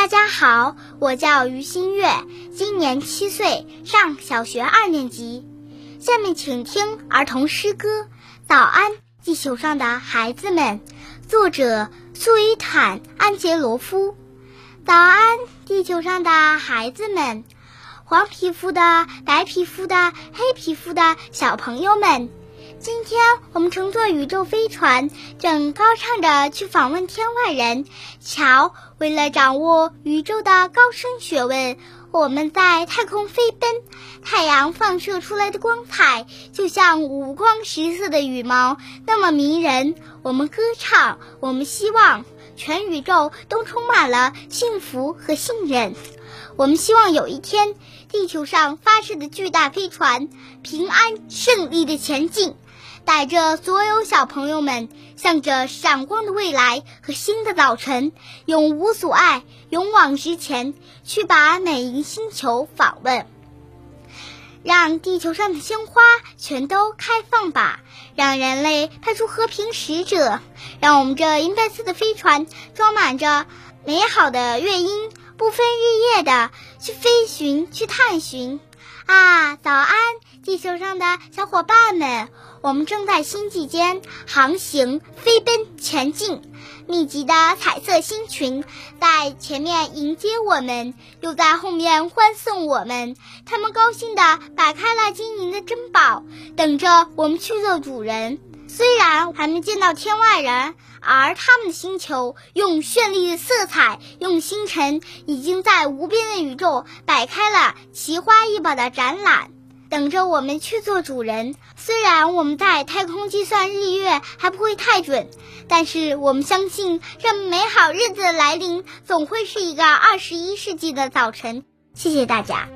大家好，我叫于新月，今年七岁，上小学二年级。下面请听儿童诗歌《早安，地球上的孩子们》，作者苏伊坦·安杰罗夫。早安，地球上的孩子们，黄皮肤的、白皮肤的、黑皮肤的小朋友们。今天我们乘坐宇宙飞船，正高唱着去访问天外人。瞧，为了掌握宇宙的高深学问，我们在太空飞奔。太阳放射出来的光彩，就像五光十色的羽毛，那么迷人。我们歌唱，我们希望全宇宙都充满了幸福和信任。我们希望有一天，地球上发射的巨大飞船平安胜利的前进。带着所有小朋友们，向着闪光的未来和新的早晨，永无阻碍，勇往直前，去把每一个星球访问。让地球上的鲜花全都开放吧！让人类派出和平使者，让我们这银白色的飞船装满着美好的乐音，不分日夜的去飞寻、去探寻。啊，早安，地球上的小伙伴们！我们正在星际间航行、飞奔、前进。密集的彩色星群在前面迎接我们，又在后面欢送我们。他们高兴地摆开了金银的珍宝，等着我们去做主人。虽然还没见到天外人，而他们的星球用绚丽的色彩、用星辰，已经在无边的宇宙摆开了奇花异宝的展览。等着我们去做主人。虽然我们在太空计算日月还不会太准，但是我们相信，这美好日子来临总会是一个二十一世纪的早晨。谢谢大家。